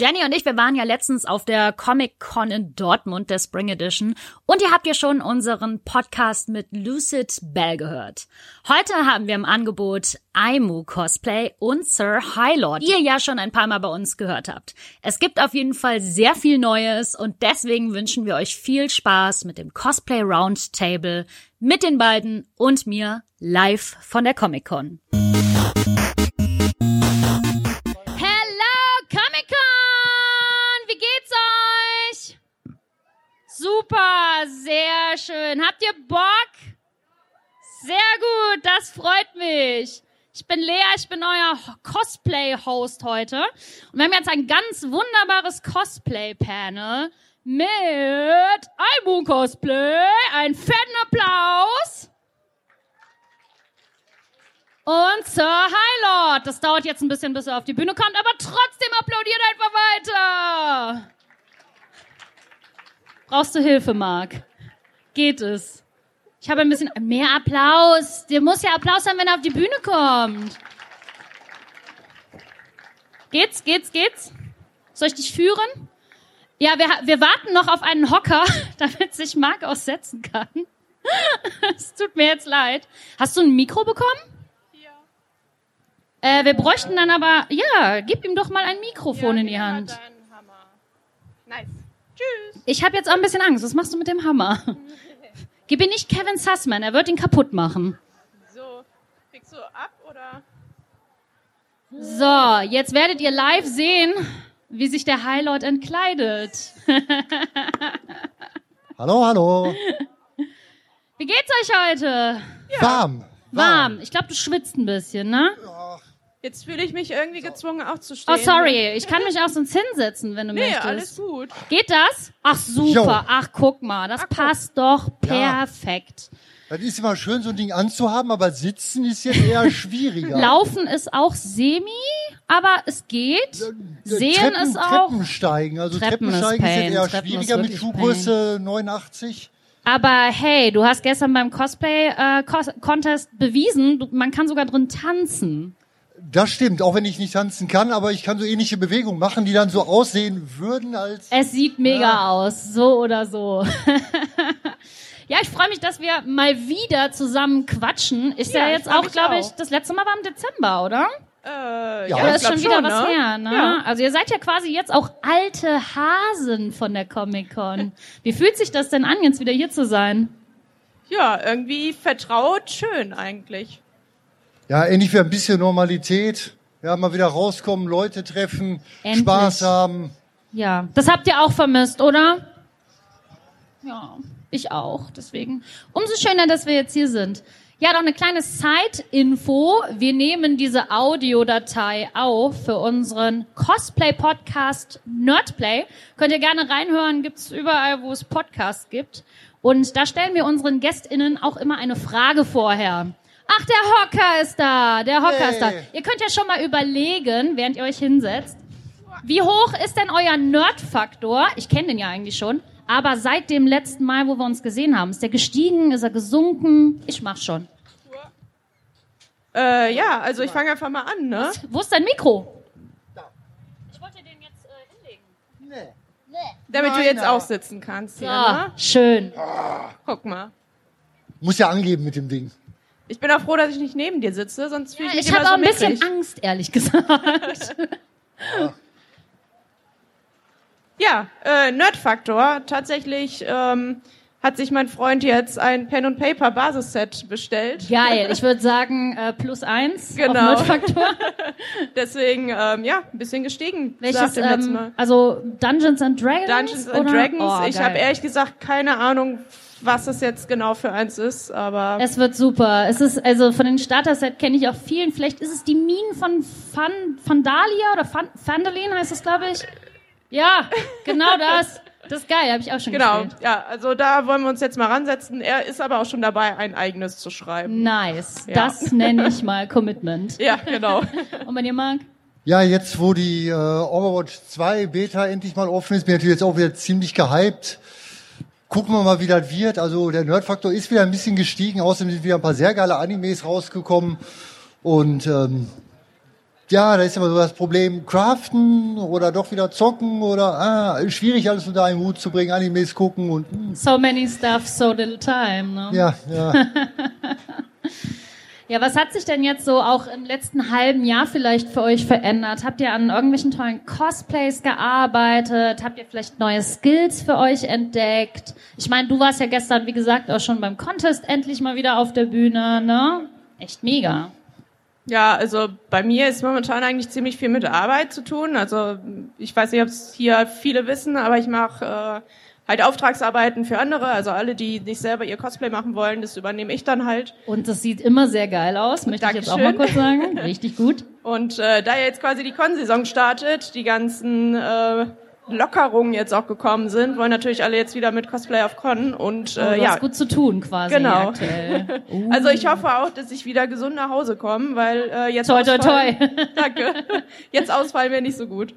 Jenny und ich, wir waren ja letztens auf der Comic Con in Dortmund, der Spring Edition. Und ihr habt ja schon unseren Podcast mit Lucid Bell gehört. Heute haben wir im Angebot Aimu Cosplay und Sir Highlord, die ihr ja schon ein paar Mal bei uns gehört habt. Es gibt auf jeden Fall sehr viel Neues und deswegen wünschen wir euch viel Spaß mit dem Cosplay Roundtable mit den beiden und mir live von der Comic Con. Super, sehr schön. Habt ihr Bock? Sehr gut, das freut mich. Ich bin Lea, ich bin euer Cosplay-Host heute. Und wir haben jetzt ein ganz wunderbares Cosplay-Panel mit Albu Cosplay. Ein fetten Applaus. Und Sir Highlord. Das dauert jetzt ein bisschen, bis er auf die Bühne kommt, aber trotzdem applaudiert einfach weiter. Brauchst du Hilfe, Marc? Geht es? Ich habe ein bisschen mehr Applaus. Dir muss ja Applaus haben, wenn er auf die Bühne kommt. Geht's, geht's, geht's? Soll ich dich führen? Ja, wir, wir warten noch auf einen Hocker, damit sich Marc aussetzen kann. Es tut mir jetzt leid. Hast du ein Mikro bekommen? Ja. Äh, wir bräuchten dann aber, ja, gib ihm doch mal ein Mikrofon ja, in die Hand. Nice. Tschüss. Ich habe jetzt auch ein bisschen Angst. Was machst du mit dem Hammer? Gib ihn nicht Kevin Sussman, er wird ihn kaputt machen. So, kriegst du ab oder? So, jetzt werdet ihr live sehen, wie sich der Highlord entkleidet. hallo, hallo. Wie geht's euch heute? Ja. Warm. Warm. Ich glaube, du schwitzt ein bisschen, ne? Ja, Jetzt fühle ich mich irgendwie gezwungen aufzustehen. Oh, sorry. Ich kann mich auch sonst hinsetzen, wenn du nee, möchtest. alles gut. Geht das? Ach, super. Jo. Ach, guck mal. Das Ach, passt doch perfekt. Ja. Das ist immer schön, so ein Ding anzuhaben, aber sitzen ist jetzt eher schwieriger. Laufen ist auch semi, aber es geht. Sehen Treppen, ist auch. Treppensteigen. Also Treppensteigen ist, ist jetzt eher Treppen schwieriger mit Schuhgröße 89. Aber hey, du hast gestern beim Cosplay-Contest äh, bewiesen, du, man kann sogar drin tanzen. Das stimmt, auch wenn ich nicht tanzen kann, aber ich kann so ähnliche Bewegungen machen, die dann so aussehen würden als. Es sieht mega ja. aus, so oder so. ja, ich freue mich, dass wir mal wieder zusammen quatschen. Ist ja, ja jetzt auch, glaube ich, das letzte Mal war im Dezember, oder? Äh, ja, ja ist schon wieder schon, was ne? her, ne? Ja. Also ihr seid ja quasi jetzt auch alte Hasen von der Comic Con. Wie fühlt sich das denn an, jetzt wieder hier zu sein? Ja, irgendwie vertraut schön eigentlich ja, endlich wieder ein bisschen Normalität. Ja, mal wieder rauskommen, Leute treffen, endlich. Spaß haben. Ja, das habt ihr auch vermisst, oder? Ja, ich auch. Deswegen umso schöner, dass wir jetzt hier sind. Ja, noch eine kleine Side-Info. Wir nehmen diese Audiodatei auf für unseren Cosplay-Podcast Nerdplay. Könnt ihr gerne reinhören, gibt's überall, wo es Podcasts gibt. Und da stellen wir unseren GästInnen auch immer eine Frage vorher. Ach, der Hocker ist da. Der Hocker hey. ist da. Ihr könnt ja schon mal überlegen, während ihr euch hinsetzt. Wie hoch ist denn euer Nerd-Faktor? Ich kenne den ja eigentlich schon. Aber seit dem letzten Mal, wo wir uns gesehen haben, ist der gestiegen, ist er gesunken? Ich mach schon. Äh, ja, also ich fange einfach mal an, ne? Was? Wo ist dein Mikro? Da. Ich wollte den jetzt äh, hinlegen. Nee. Nee. Damit Nein, du jetzt auch sitzen kannst. Ja, hier, ne? schön. Ah. Guck mal. Muss ja angeben mit dem Ding. Ich bin auch froh, dass ich nicht neben dir sitze, sonst fühle ich mich Ich habe auch ein bisschen mickrig. Angst, ehrlich gesagt. ja, äh, Nerdfaktor. Tatsächlich ähm, hat sich mein Freund jetzt ein Pen und Paper Basisset bestellt. Geil. Ich würde sagen äh, plus eins genau. auf Nerdfaktor. Deswegen ähm, ja, ein bisschen gestiegen. Welches? Ähm, also Dungeons and Dragons. Dungeons and oder? Dragons. Oh, ich habe ehrlich gesagt keine Ahnung was es jetzt genau für eins ist, aber. Es wird super. Es ist, also von den Starter-Set kenne ich auch vielen. Vielleicht ist es die Minen von Fan, Fandalia oder Fan, Fandalin heißt es, glaube ich. Ja, genau das. Das ist geil, habe ich auch schon genau, gespielt. Genau, ja, also da wollen wir uns jetzt mal ransetzen. Er ist aber auch schon dabei, ein eigenes zu schreiben. Nice, ja. das nenne ich mal Commitment. Ja, genau. Und bei dir, Marc? Ja, jetzt wo die äh, Overwatch 2 Beta endlich mal offen ist, bin ich natürlich jetzt auch wieder ziemlich gehypt gucken wir mal, wie das wird. Also der Nerdfaktor ist wieder ein bisschen gestiegen. Außerdem sind wieder ein paar sehr geile Animes rausgekommen. Und ähm, ja, da ist immer so das Problem, craften oder doch wieder zocken oder ah, schwierig alles unter einen Hut zu bringen, Animes gucken und hm. So many stuff, so little time. Ne? ja, ja. Ja, was hat sich denn jetzt so auch im letzten halben Jahr vielleicht für euch verändert? Habt ihr an irgendwelchen tollen Cosplays gearbeitet? Habt ihr vielleicht neue Skills für euch entdeckt? Ich meine, du warst ja gestern, wie gesagt, auch schon beim Contest endlich mal wieder auf der Bühne, ne? Echt mega. Ja, also bei mir ist momentan eigentlich ziemlich viel mit Arbeit zu tun. Also ich weiß nicht, ob es hier viele wissen, aber ich mache äh, halt Auftragsarbeiten für andere. Also alle, die nicht selber ihr Cosplay machen wollen, das übernehme ich dann halt. Und das sieht immer sehr geil aus, möchte ich jetzt auch mal Dankeschön. kurz sagen. Richtig gut. Und äh, da jetzt quasi die Con-Saison startet, die ganzen äh, Lockerungen jetzt auch gekommen sind, wollen natürlich alle jetzt wieder mit Cosplay auf Con und Oh, äh, du ja. hast gut zu tun quasi Genau. aktuell. Uh. Also ich hoffe auch, dass ich wieder gesund nach Hause komme, weil äh, jetzt Toi, toi, ausfallen- toi. Danke. Jetzt ausfallen wäre nicht so gut.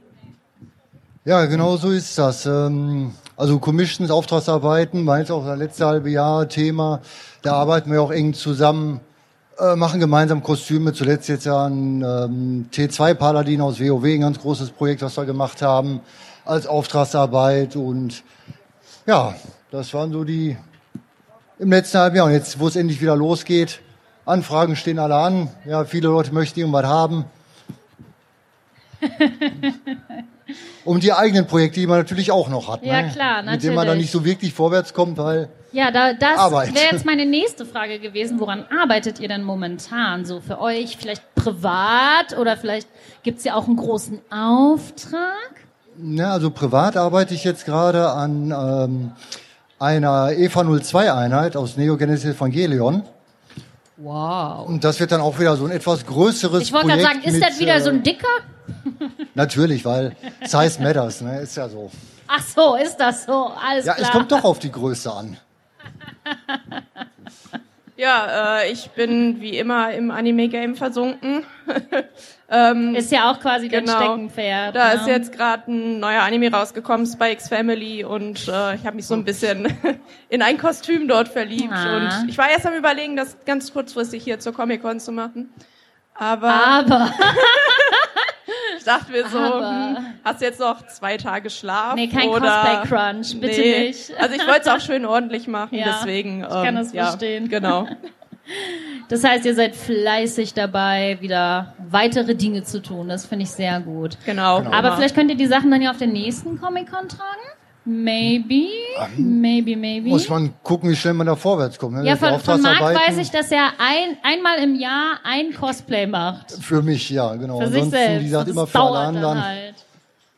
Ja, genau so ist das. Ähm, Also Commissions, Auftragsarbeiten, jetzt auch das letzte halbe Jahr Thema. Da arbeiten wir auch eng zusammen, äh, machen gemeinsam Kostüme. Zuletzt jetzt ja ein ähm, T2 Paladin aus WoW, ein ganz großes Projekt, was wir gemacht haben als Auftragsarbeit. Und ja, das waren so die im letzten halben Jahr. Und jetzt, wo es endlich wieder losgeht, Anfragen stehen alle an. Ja, viele Leute möchten irgendwas haben. um die eigenen Projekte, die man natürlich auch noch hat. Ja, ne? klar, Mit denen man dann natürlich. nicht so wirklich vorwärts kommt, weil Ja, da, das wäre jetzt meine nächste Frage gewesen. Woran arbeitet ihr denn momentan so für euch? Vielleicht privat oder vielleicht gibt's ja auch einen großen Auftrag? Ne, also privat arbeite ich jetzt gerade an ähm, einer EVA 02 Einheit aus Neo Genesis Evangelion. Wow. Und das wird dann auch wieder so ein etwas größeres Ich wollte gerade Projekt sagen, ist mit, das wieder äh, so ein dicker? Natürlich, weil Size matters, ne, ist ja so. Ach so, ist das so? Alles Ja, klar. es kommt doch auf die Größe an. Ja, äh, ich bin wie immer im Anime-Game versunken. Ist ja auch quasi dein Genau. Steckenpferd. Da ne? ist jetzt gerade ein neuer Anime rausgekommen, Spikes Family, und äh, ich habe mich so ein bisschen in ein Kostüm dort verliebt. Ah. Und ich war erst am überlegen, das ganz kurzfristig hier zur Comic-Con zu machen. Aber Aber, ich dachte mir so, Aber- hm, hast du jetzt noch zwei Tage Schlaf? Nee, kein oder Cosplay-Crunch, bitte nee. nicht. Also ich wollte es auch schön ordentlich machen, Ja, deswegen. ich kann ähm, das ja, verstehen. Genau. das heißt, ihr seid fleißig dabei, wieder weitere Dinge zu tun. Das finde ich sehr gut. Genau. Aber Immer. vielleicht könnt ihr die Sachen dann ja auf den nächsten Comic-Con tragen? Maybe, maybe, maybe. Muss man gucken, wie schnell man da vorwärts kommt. Ne? ja, von, von Marc weiß ich, dass er ein, einmal im Jahr ein Cosplay macht. Für mich, ja, genau. Für sich Ansonsten, selbst. wie gesagt, Das immer für alle anderen. Halt.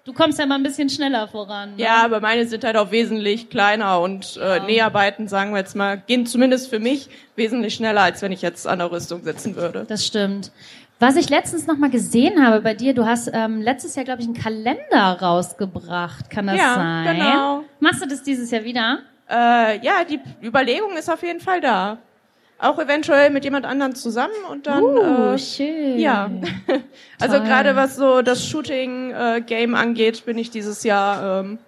Du kommst ja mal ein bisschen schneller voran. Ne? Ja, aber meine sind halt auch wesentlich kleiner und äh, Näharbeiten, sagen wir jetzt mal, gehen zumindest für mich wesentlich schneller, als wenn ich jetzt an der Rüstung sitzen würde. Das stimmt. Was ich letztens noch mal gesehen habe bei dir, du hast ähm, letztes Jahr, glaube ich, einen Kalender rausgebracht. Kann das Ja, sein? genau. Machst du das dieses Jahr wieder? Äh, ja, die Überlegung ist auf jeden Fall da. Auch eventuell mit jemand anderem zusammen und dann. Uh, äh, schön. ja. also gerade was so das Shooting-Game angeht, bin ich dieses Jahr ähm,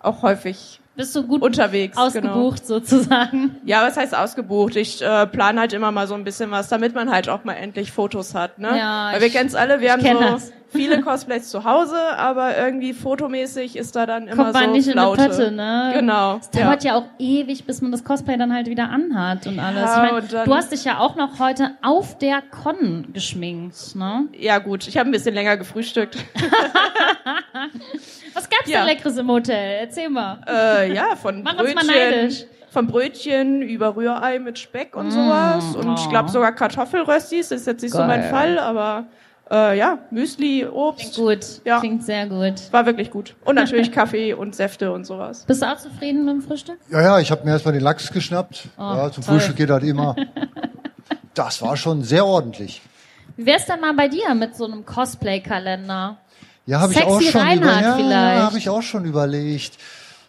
auch häufig Bist du gut unterwegs. Genau. ausgebucht sozusagen? Ja, was heißt ausgebucht? Ich äh, plane halt immer mal so ein bisschen was, damit man halt auch mal endlich Fotos hat. Ne? Ja, Weil wir kennen es alle, wir haben so das. viele Cosplays zu Hause, aber irgendwie fotomäßig ist da dann immer Kommt man so nicht Flaute. in die Pötte, ne? Genau. Es dauert ja. auch ewig, bis man das Cosplay dann halt wieder anhat und alles. Ja, ich mein, und du hast dich ja auch noch heute auf der Con geschminkt, ne? ja gut, ich habe ein bisschen länger gefrühstückt. Was gab's Ja. denn Leckeres im Hotel? Erzähl mal. äh, ja, von Mach uns mal Brötchen, neidisch. von Brötchen über Rührei mit Speck und sowas und ich glaube sogar Kartoffelröstis. Das ist jetzt nicht so mein Geil. Fall, aber äh, ja, Müsli, Obst, Gut, Ja. klingt sehr gut. war wirklich gut. Und natürlich Kaffee und Säfte und sowas. Bist du auch zufrieden mit dem Frühstück? Ja, ja, ich habe mir erstmal den Lachs geschnappt. Oh, ja, zum toll. Frühstück geht das immer. Das war schon sehr ordentlich. Wie wär's denn mal bei dir mit so einem Cosplay-Kalender? Ja, habe ich auch schon Reinhard über, ja, habe ich auch schon überlegt.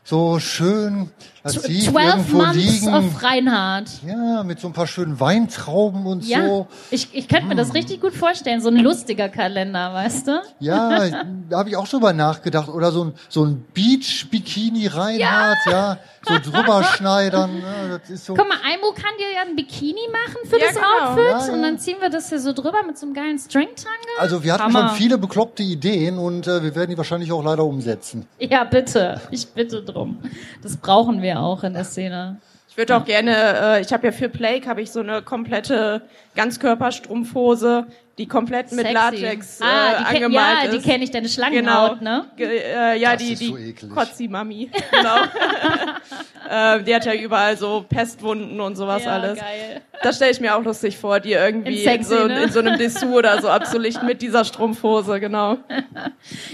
So schön. Das Tw- sieht 12 irgendwo Months liegen. of Reinhard. Ja, mit so ein paar schönen Weintrauben und Ja, so. ich, ich könnte mir das richtig gut vorstellen. So ein lustiger Kalender, weißt du? Ja, da habe ich auch schon mal nachgedacht. Oder so ein, so ein Beach-Bikini Reinhard, ja. so drüber schneidern. Ne? Das ist so. Guck mal, Aimo kann dir ja ein Bikini machen für Ja, das genau. Outfit Ja, ja. und dann ziehen wir das hier so drüber mit so einem geilen Stringtangle. Also wir hatten Hammer. schon viele bekloppte Ideen und äh, wir werden die wahrscheinlich auch leider umsetzen. Ja, bitte. Ich bitte drum. Das brauchen wir auch in der Szene. Ich würde auch gerne, äh, ich habe ja für Plague habe ich so eine komplette Ganzkörperstrumpfhose, die komplett mit Sexy. Latex äh, ah, die kenn- angemalt Ja, die kenne ich, deine Schlangenhaut, ne? Ge äh, ja, Das die, ist die so eklig. Kotzi-Mami. Genau. äh, die hat ja überall so Pestwunden und sowas ja, alles. geil. Das stelle ich mir auch lustig vor, die irgendwie In in, sexy, so, ne? in so einem Dessous oder so abzulichten mit dieser Strumpfhose, genau.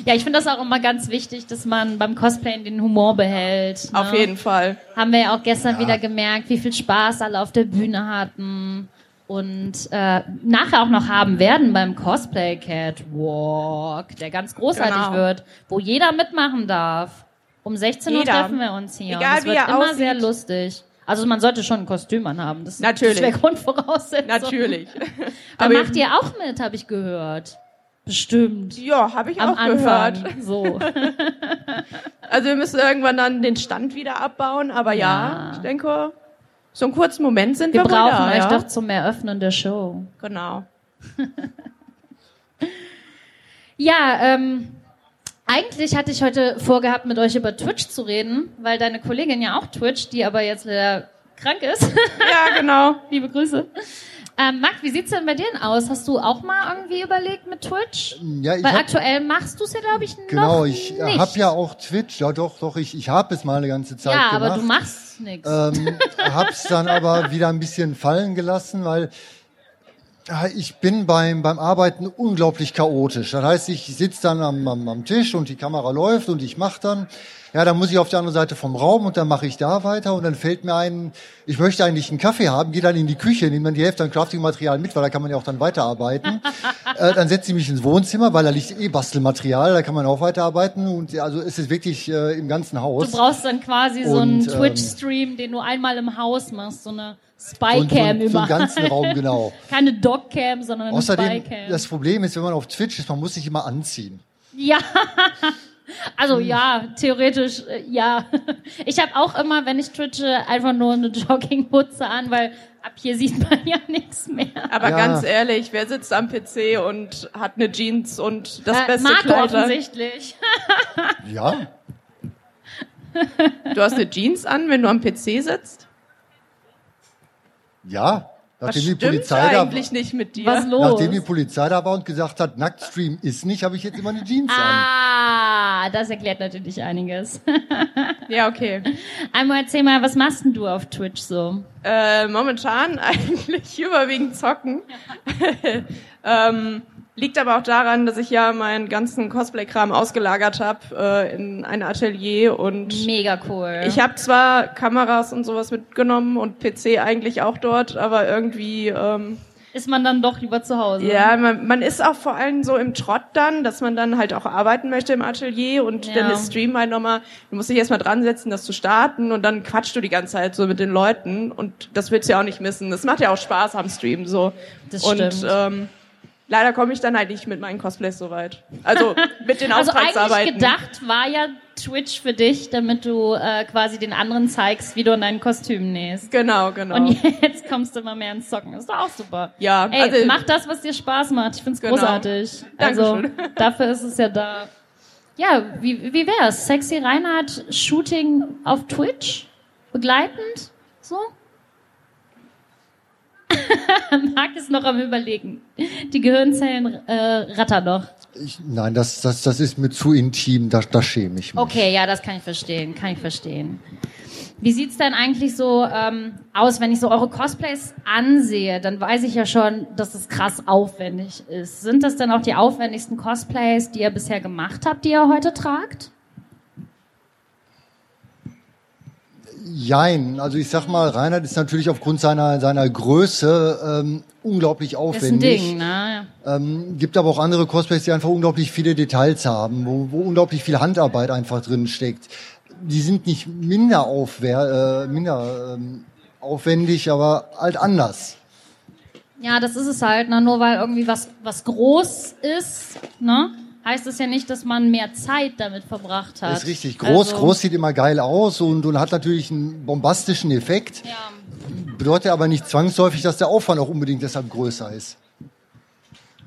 Ja, ich finde das auch immer ganz wichtig, dass man beim Cosplayen den Humor behält. Ne? Auf jeden Fall. Haben wir ja auch gestern wieder gemerkt, wie viel Spaß alle auf der Bühne hatten. Und äh, nachher auch noch haben werden beim Cosplay Catwalk, der ganz großartig Genau. wird, wo jeder mitmachen darf. Um 16 Uhr Jeder. treffen wir uns hier. Egal, und es wie wird er immer aussieht. sehr lustig. Also man sollte schon ein Kostüm anhaben. Das, Natürlich. Das wäre Grundvoraussetzung. Natürlich. Da Aber macht ihr auch mit, habe ich gehört. Bestimmt. ja, habe ich Am auch Anfang. gehört. So. Also wir müssen irgendwann dann den Stand wieder abbauen, aber ja, Ja. ich denke, so einen kurzen Moment sind Wir wir, brauchen da, euch ja? doch zum Eröffnen der Show. Genau. Ja, ähm, eigentlich hatte ich heute vorgehabt, mit euch über Twitch zu reden, weil deine Kollegin ja auch Twitch, die aber jetzt leider krank ist. Ja, genau. Liebe Grüße. Ähm, Marc, wie sieht's denn bei dir denn aus? Hast du auch mal irgendwie überlegt mit Twitch? Ja, ich Weil hab, aktuell machst du es ja, glaube ich, genau, noch ich nicht. habe ja auch Twitch, ja doch, doch, ich, ich habe es mal eine ganze Zeit Ja, gemacht. aber du machst nichts. ähm, hab's dann aber wieder ein bisschen fallen gelassen, weil ja, ich bin beim, beim Arbeiten unglaublich chaotisch. Das heißt, ich sitze dann am, am, am Tisch und die Kamera läuft und ich mache dann. Ja, dann muss ich auf die andere Seite vom Raum und dann mache ich da weiter und dann fällt mir ein, ich möchte eigentlich einen Kaffee haben, gehe dann in die Küche, nehme dann die Hälfte an Crafting-Material mit, weil da kann man ja auch dann weiterarbeiten. äh, dann setze ich mich ins Wohnzimmer, weil da liegt eh Bastelmaterial, da kann man auch weiterarbeiten und also es ist wirklich äh, im ganzen Haus. du brauchst dann quasi so einen Und, ähm, Twitch-Stream, den du einmal im Haus machst, so eine Spycam so, so überall. ganzen Raum, genau. Keine Dogcam, sondern eine Außerdem, Spycam. das Problem ist, wenn man auf Twitch ist, man muss sich immer anziehen. Ja. Also ja, theoretisch äh, ja. Ich habe auch immer, wenn ich twitche, einfach nur eine Jogginghutze an, weil ab hier sieht man ja nichts mehr. Aber Ja. ganz ehrlich, wer sitzt am PC und hat eine Jeans und das Äh, beste Marco Kleid? offensichtlich. Ja, Du hast eine Jeans an, wenn du am PC sitzt? Ja. Nachdem die, da, eigentlich nicht mit dir? Was los? nachdem die Polizei da war und gesagt hat, Nacktstream ist nicht, habe ich jetzt immer eine Jeans an. Ah, das erklärt natürlich einiges. Ja, okay. Einmal erzähl mal, was machst denn du auf Twitch so? Äh, momentan eigentlich überwiegend zocken. ähm, liegt aber auch daran, dass ich ja meinen ganzen Cosplay-Kram ausgelagert habe äh, in ein Atelier und Mega cool. ich habe zwar Kameras und sowas mitgenommen und PC eigentlich auch dort, aber irgendwie ähm, Ist man dann doch lieber zu Hause? ja, man, man ist auch vor allem so im Trott dann, dass man dann halt auch arbeiten möchte im Atelier und Ja. dann ist Stream halt nochmal, du musst dich erstmal dran setzen, das zu starten und dann quatschst du die ganze Zeit so mit den Leuten und das willst du ja auch nicht missen. Das macht ja auch Spaß am Stream so. Das und stimmt. ähm, leider komme ich dann halt nicht mit meinen Cosplays so weit. Also mit den Also eigentlich Auftragsarbeiten. gedacht war ja Twitch für dich, damit du äh, quasi den anderen zeigst, wie du in dein Kostüm nähst. Genau, genau. Und jetzt kommst du immer mehr ins Zocken. Ist doch auch super. Ja, Ey, also- mach das, was dir Spaß macht. Ich find's Genau. großartig. Also, Dankeschön. dafür ist es ja da. Ja, wie, wie wär's? Sexy Reinhard Shooting auf Twitch? Begleitend? So? Marc ist noch am überlegen. Die Gehirnzellen äh, rattern noch. Ich, nein, das, das, das ist mir zu intim, da, da schäme ich mich. Okay, ja, das kann ich verstehen, kann ich verstehen. Wie sieht's denn eigentlich so ähm, aus, wenn ich so eure Cosplays ansehe? Dann weiß ich ja schon, dass es krass aufwendig ist. Sind das dann auch die aufwendigsten Cosplays, die ihr bisher gemacht habt, die ihr heute tragt? Jein, also ich sag mal, Reinhard ist natürlich aufgrund seiner, seiner Größe ähm, unglaublich Ist ein aufwendig. Ding, ne? Ähm, gibt aber auch andere Cosplays, die einfach unglaublich viele Details haben, wo, wo unglaublich viel Handarbeit einfach drin steckt. die sind nicht minder, aufwehr, äh, minder ähm, aufwendig, aber halt anders. Ja, das ist es halt, ne? nur weil irgendwie was, was groß ist, ne? Heißt es ja nicht, dass man mehr Zeit damit verbracht hat. Das ist richtig. Groß, Also- groß sieht immer geil aus und, und hat natürlich einen bombastischen Effekt. Ja. Bedeutet aber nicht zwangsläufig, dass der Aufwand auch unbedingt deshalb größer ist.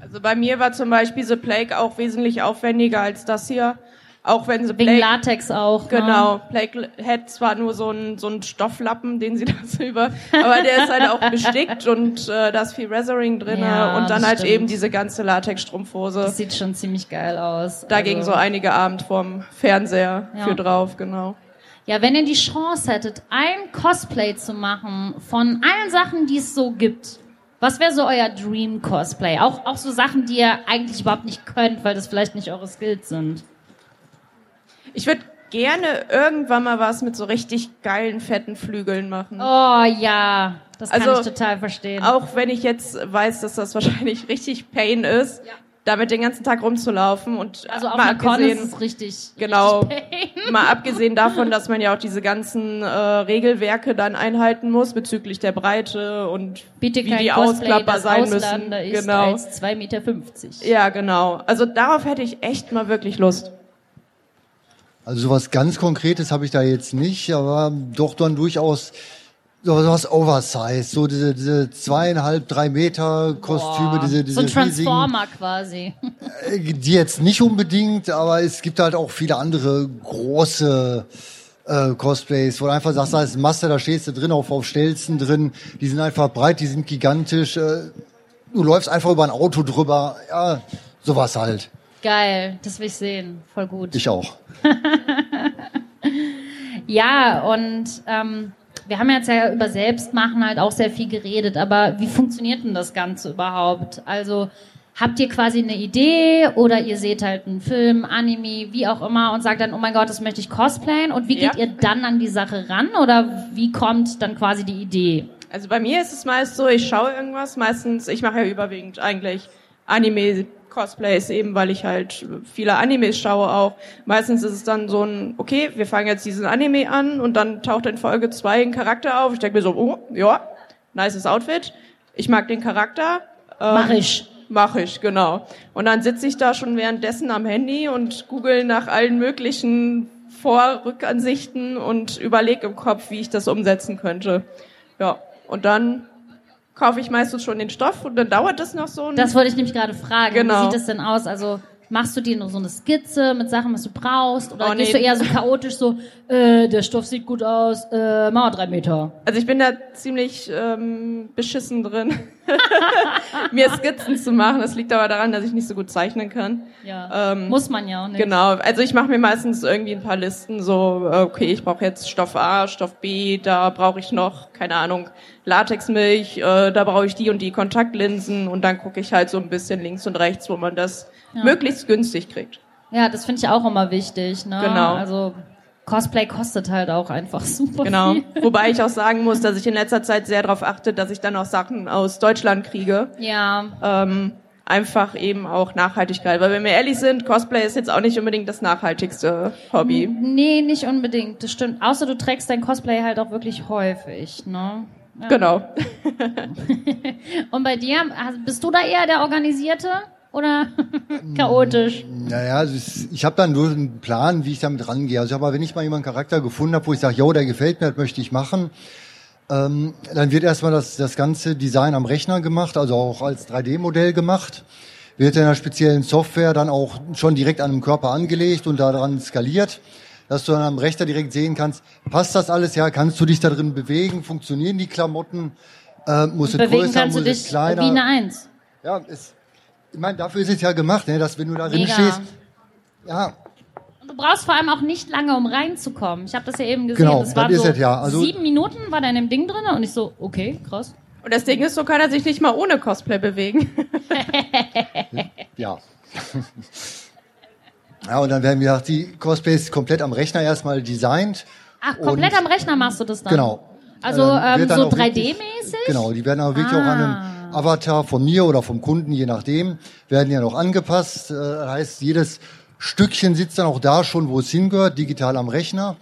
Also bei mir war zum Beispiel The Plague auch wesentlich aufwendiger als das hier. Auch wenn The Wegen Plague Latex auch. Genau, Plague hat zwar nur so einen so einen Stofflappen, den sie da so über, aber der ist halt auch bestickt und äh, da ist viel Resoring drin Ja, und dann halt stimmt. eben diese ganze Ne? Latexstrumpfhose. Das sieht schon ziemlich geil aus. Da ging Also- so einige Abend vorm Fernseher Ja. für drauf, genau. Ja, wenn ihr die Chance hättet, ein Cosplay zu machen von allen Sachen, die es so gibt, was wäre so euer Dream Cosplay? Auch, auch so Sachen, die ihr eigentlich überhaupt nicht könnt, weil das vielleicht nicht eure Skills sind. Ich würde gerne irgendwann mal was mit so richtig geilen, fetten Flügeln machen. Oh ja, das kann Also, ich total verstehen. Auch wenn ich jetzt weiß, dass das wahrscheinlich richtig Pain ist, damit den ganzen Tag rumzulaufen und also auf mal abgesehen, ist es richtig, Genau. richtig mal abgesehen davon, dass man ja auch diese ganzen äh, Regelwerke dann einhalten muss bezüglich der Breite und Bitte wie die Cosplay, Ausklapper das sein müssen. ist Genau. als 2,50 Meter. Ja, genau. Also darauf hätte ich echt mal wirklich Lust. Also sowas ganz Konkretes habe ich da jetzt nicht, aber doch dann durchaus sowas Oversize, so diese, diese zweieinhalb, drei Meter Kostüme, Boah, diese, diese so ein riesigen, Transformer quasi. äh, die jetzt nicht unbedingt, aber es gibt halt auch viele andere große äh, Cosplays, wo du einfach sagst, da ist Masse, da stehst du drin, auf, auf Stelzen drin, die sind einfach breit, die sind gigantisch, äh, du läufst einfach über ein Auto drüber, ja, sowas halt. Geil, das will ich sehen. Voll gut. Ich auch. Ja, und ähm, wir haben jetzt ja über Selbstmachen halt auch sehr viel geredet, aber wie funktioniert denn das Ganze überhaupt? Also habt ihr quasi eine Idee oder ihr seht halt einen Film, Anime, wie auch immer und sagt dann, oh mein Gott, das möchte ich cosplayen und wie Ja. geht ihr dann an die Sache ran oder wie kommt dann quasi die Idee? Also bei mir ist es meist so, ich schaue irgendwas, meistens, ich mache ja überwiegend eigentlich Anime-Cosplays, eben weil ich halt viele Animes schaue auch. Meistens ist es dann so ein, okay, wir fangen jetzt diesen Anime an und dann taucht in Folge zwei ein Charakter auf. Ich denke mir so, oh, ja, nices Outfit. Ich mag den Charakter. Ähm, Mach ich. Mach ich, genau. Und dann sitze ich da schon währenddessen am Handy und google nach allen möglichen Vor-Rückansichten und überlege im Kopf, wie ich das umsetzen könnte. Ja, und dann kaufe ich meistens schon den Stoff und dann dauert das noch so ein Das wollte ich nämlich gerade fragen. Genau. Wie sieht es denn aus? Also machst du dir nur so eine Skizze mit Sachen, was du brauchst? Oder Oh, gehst nee. du eher so chaotisch so, äh, der Stoff sieht gut aus, äh, mach mal drei Meter. Also ich bin da ziemlich ähm, beschissen drin, mir Skizzen zu machen. Das liegt aber daran, dass ich nicht so gut zeichnen kann. Ja. Ähm, Muss man ja auch nicht. Genau, also ich mache mir meistens irgendwie ein paar Listen, so, äh, okay, ich brauche jetzt Stoff A, Stoff B, da brauche ich noch, keine Ahnung, Latexmilch, äh, da brauche ich die und die Kontaktlinsen und dann gucke ich halt so ein bisschen links und rechts, wo man das Ja. möglichst günstig kriegt. Ja, das finde ich auch immer wichtig. Ne? Genau. Also Cosplay kostet halt auch einfach super Genau. viel. Wobei ich auch sagen muss, dass ich in letzter Zeit sehr darauf achte, dass ich dann auch Sachen aus Deutschland kriege. Ja, Ähm, einfach eben auch Nachhaltigkeit. Weil wenn wir ehrlich sind, Cosplay ist jetzt auch nicht unbedingt das nachhaltigste Hobby. nee, nicht unbedingt. Das stimmt. Außer du trägst dein Cosplay halt auch wirklich häufig. Ne? Ja. Genau. Und bei dir, bist du da eher der Organisierte oder chaotisch? Naja, also es- ich habe dann nur einen Plan, wie ich damit rangehe. Also aber wenn ich mal jemanden Charakter gefunden habe, wo ich sage, yo, der gefällt mir, das möchte ich machen, ähm, dann wird erstmal das, das ganze Design am Rechner gemacht, also auch als 3D-Modell gemacht. Wird in einer speziellen Software dann auch schon direkt an dem Körper angelegt und daran skaliert, dass du dann am Rechner direkt sehen kannst, passt das alles, ja, kannst du dich da drin bewegen, funktionieren die Klamotten, äh, muss es größer, muss es kleiner. wie eine Eins. Ja, es, ich meine, dafür ist es ja gemacht, ne, dass wenn du da drin Mega. stehst, ja, Und du brauchst vor allem auch nicht lange, um reinzukommen. Ich habe das ja eben gesehen. Genau, das ist so es ja. Also- sieben Minuten war da in dem Ding drin und ich so, okay, krass. Und das Ding ist, so kann er sich nicht mal ohne Cosplay bewegen. Ja. ja, und dann werden wir die Cosplays komplett am Rechner erstmal designt. Ach, komplett Und- am Rechner machst du das dann? Genau. Also Ähm, ähm, so auch wirklich- 3D-mäßig? Genau, die werden aber wirklich auch an Ah. einem Avatar von mir oder vom Kunden, je nachdem, werden ja noch angepasst. Äh, Das heißt, jedes Stückchen sitzt dann auch da schon, wo es hingehört, digital am Rechner.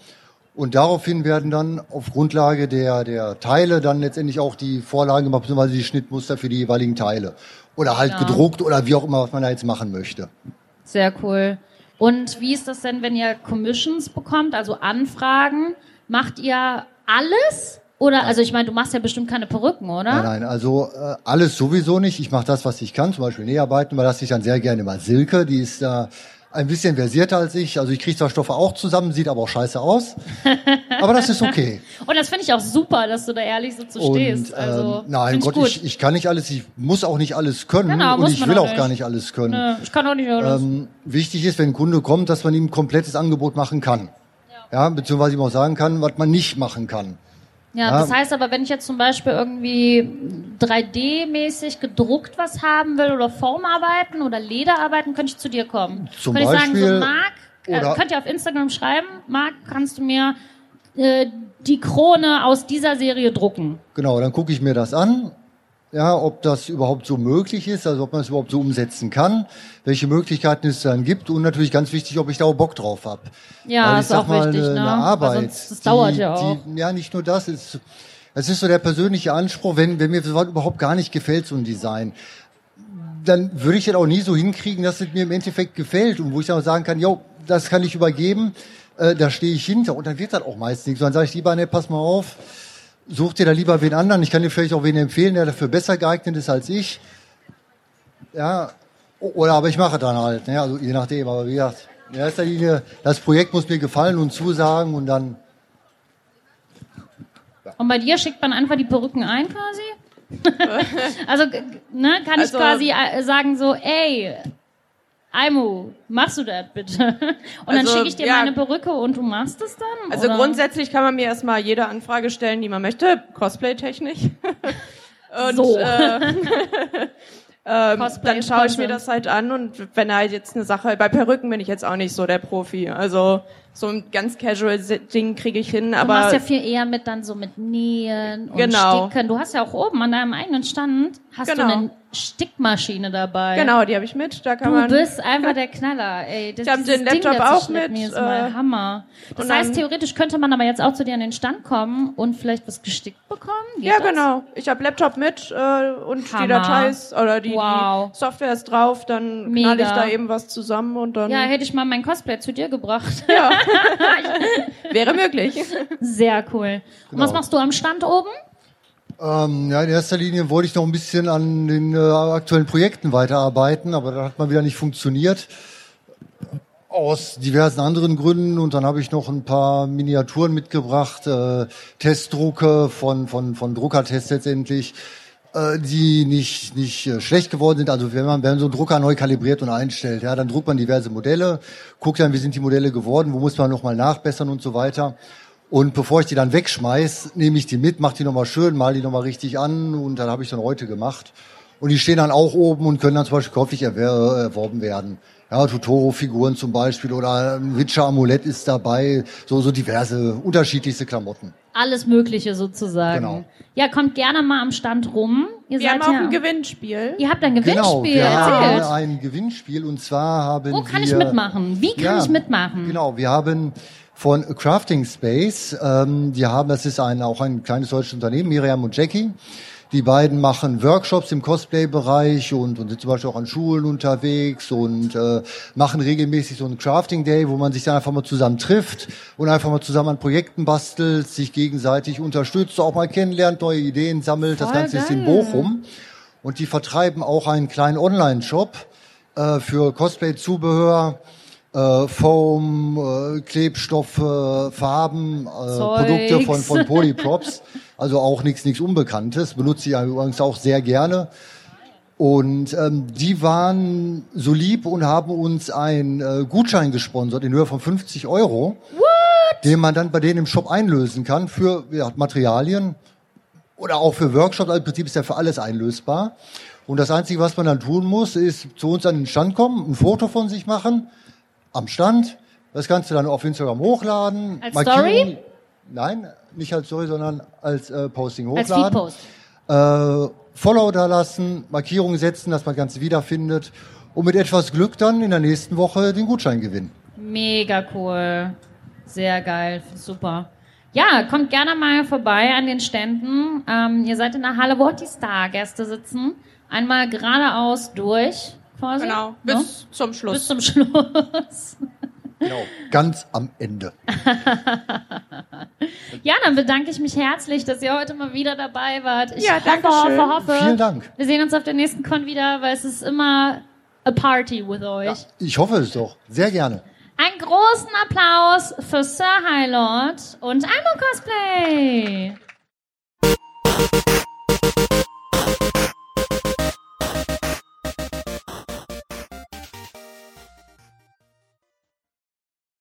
Und daraufhin werden dann auf Grundlage der, der Teile dann letztendlich auch die Vorlagen gemacht, beziehungsweise die Schnittmuster für die jeweiligen Teile. Oder halt Ja. gedruckt oder wie auch immer, was man da jetzt machen möchte. Sehr cool. Und wie ist das denn, wenn ihr Commissions bekommt, also Anfragen? Macht ihr alles? Oder, also ich meine, du machst ja bestimmt keine Perücken, oder? Nein, nein, also äh, alles sowieso nicht. Ich mache das, was ich kann, zum Beispiel Näharbeiten, weil das ich dann sehr gerne mal Silke, die ist da ein bisschen versierter als ich. Also ich kriege zwar Stoffe auch zusammen, sieht aber auch scheiße aus. aber das ist okay. Und das finde ich auch super, dass du da ehrlich so zu stehst. Und, Also, ähm, nein, Gott, ich, ich kann nicht alles, ich muss auch nicht alles können Genau, und ich will auch auch gar nicht. nicht alles können. Nö, ich kann auch nicht alles. Ähm, wichtig ist, wenn ein Kunde kommt, dass man ihm ein komplettes Angebot machen kann. Ja, beziehungsweise ihm auch sagen kann, was man nicht machen kann. Ja, Ja. das heißt aber, wenn ich jetzt zum Beispiel irgendwie 3D-mäßig gedruckt was haben will oder Formarbeiten oder Lederarbeiten, könnte ich zu dir kommen. Zum könnte ich sagen, so Beispiel- Marc, äh, könnt ihr auf Instagram schreiben, Marc, kannst du mir äh, die Krone aus dieser Serie drucken? Genau, dann gucke ich mir das an, ja, ob das überhaupt so möglich ist, also ob man es überhaupt so umsetzen kann, welche Möglichkeiten es dann gibt und natürlich ganz wichtig, ob ich da auch Bock drauf habe. Ja, Weil ich ist sag auch mal, wichtig, eine, ne? eine Arbeit, sonst, das dauert ja auch. Die, ja, nicht nur das, es, es ist so der persönliche Anspruch, wenn, wenn mir sowas überhaupt gar nicht gefällt, so ein Design, dann würde ich das auch nie so hinkriegen, dass es mir im Endeffekt gefällt und wo ich dann auch sagen kann, jo, das kann ich übergeben, äh, da stehe ich hinter und dann wird das auch meist nichts. Dann sage ich lieber, ne, pass mal auf, such dir da lieber wen anderen. Ich kann dir vielleicht auch wen empfehlen, der dafür besser geeignet ist als ich. Ja, oder aber ich mache dann halt, ne, also je nachdem. Aber wie gesagt, in erster Linie, das Projekt muss mir gefallen und zusagen und dann, Und bei dir schickt man einfach die Perücken ein quasi? also, ne, kann Also- ich quasi äh, sagen so, ey, Aimu, machst du das bitte? Und dann Also, schicke ich dir ja. meine Perücke und du machst es dann? Also oder? grundsätzlich kann man mir erstmal jede Anfrage stellen, die man möchte, Cosplay-technisch. und So. äh, ähm, dann schaue ich mir das halt an und wenn halt jetzt eine Sache, bei Perücken bin ich jetzt auch nicht so der Profi. Also so ein ganz casual Ding kriege ich hin, Du aber machst ja viel eher mit dann so mit Nähen und Genau. Sticken. Du hast ja auch oben an deinem eigenen Stand hast Genau. du eine Stickmaschine dabei. genau, die habe ich mit. Da kann Du man bist einfach der Knaller, ey. Das, Ich hab dieses den Laptop Ding, auch mit, hier ist mal äh, Hammer. Das heißt, theoretisch könnte man aber jetzt auch zu dir an den Stand kommen und vielleicht was gestickt bekommen? Geht Ja, das? genau. Ich habe Laptop mit äh, und Hammer. die Datei ist, oder die, Wow. die Software ist drauf, dann Mega. knall ich da eben was zusammen und dann Ja, hätte ich mal mein Cosplay zu dir gebracht. wäre möglich. Sehr cool. Und was Genau. machst du am Stand oben? Ähm, ja, in erster Linie wollte ich noch ein bisschen an den äh, aktuellen Projekten weiterarbeiten, aber das hat mal wieder nicht funktioniert. Aus diversen anderen Gründen und dann habe ich noch ein paar Miniaturen mitgebracht, äh, Testdrucke von, von, von Druckertests letztendlich, äh, die nicht, nicht äh, schlecht geworden sind. Also wenn man, wenn man so einen Drucker neu kalibriert und einstellt, ja, dann druckt man diverse Modelle, guckt dann, wie sind die Modelle geworden, wo muss man nochmal nachbessern und so weiter. Und bevor ich die dann wegschmeiß, nehme ich die mit, mache die nochmal schön, mal die nochmal richtig an und dann habe ich dann heute gemacht. Und die stehen dann auch oben und können dann zum Beispiel käuflich erwer erworben werden. Ja, Totoro-Figuren zum Beispiel oder ein Witcher-Amulett ist dabei, so, so diverse, unterschiedlichste Klamotten. Alles Mögliche sozusagen. Genau. Ja, kommt gerne mal am Stand rum. Ihr Wir seid haben auch ja, ein Gewinnspiel. Ihr habt ein Genau, Gewinnspiel. wir haben ein Gewinnspiel und zwar haben Wo kann wir... ich mitmachen? Wie kann Ja, ich mitmachen? Genau, wir haben von Crafting Space, ähm, die haben, das ist ein, auch ein kleines deutsches Unternehmen, Miriam und Jackie. Die beiden machen Workshops im Cosplay-Bereich und, und sind zum Beispiel auch an Schulen unterwegs und äh, machen regelmäßig so einen Crafting Day, wo man sich dann einfach mal zusammen trifft und einfach mal zusammen an Projekten bastelt, sich gegenseitig unterstützt, auch mal kennenlernt, neue Ideen sammelt. das Voll Ganze ist in geil. Bochum. Und die vertreiben auch einen kleinen Online-Shop äh, für Cosplay-Zubehör, äh, Foam, äh, Klebstoffe, Farben, äh. Produkte von, von Polyprops. Also auch nichts nichts Unbekanntes. Benutze ich übrigens auch sehr gerne. Und ähm, die waren so lieb und haben uns einen äh, Gutschein gesponsert in Höhe von 50 Euro, den man dann bei denen im Shop einlösen kann für ja, Materialien oder auch für Workshops. Also Im Prinzip ist ja für alles einlösbar. Und das Einzige, was man dann tun muss, ist zu uns an den Stand kommen, ein Foto von sich machen, am Stand, das Ganze dann auf Instagram hochladen. Als Story? Nein, nicht als Story, sondern als äh, Posting Als hochladen. Feedpost. Äh, Follow da lassen, Markierungen setzen, dass man das Ganze wiederfindet und mit etwas Glück dann in der nächsten Woche den Gutschein gewinnen. Mega cool. Sehr geil, super. Ja, kommt gerne mal vorbei an den Ständen. Ähm, ihr seid in der Halle, wo die Star-Gäste sitzen. Einmal geradeaus durch, quasi. Genau, bis ne? zum Schluss. Bis zum Schluss. Genau, ganz am Ende. Ja, dann bedanke ich mich herzlich, dass ihr heute mal wieder dabei wart. Ich Ja, hoffe, danke hoffe, schön. hoffe. Vielen Dank. Wir sehen uns auf der nächsten Con wieder, weil es ist immer a party with euch. Ich hoffe es doch. Sehr gerne. Einen großen Applaus für Sir High Lord und Almo Cosplay.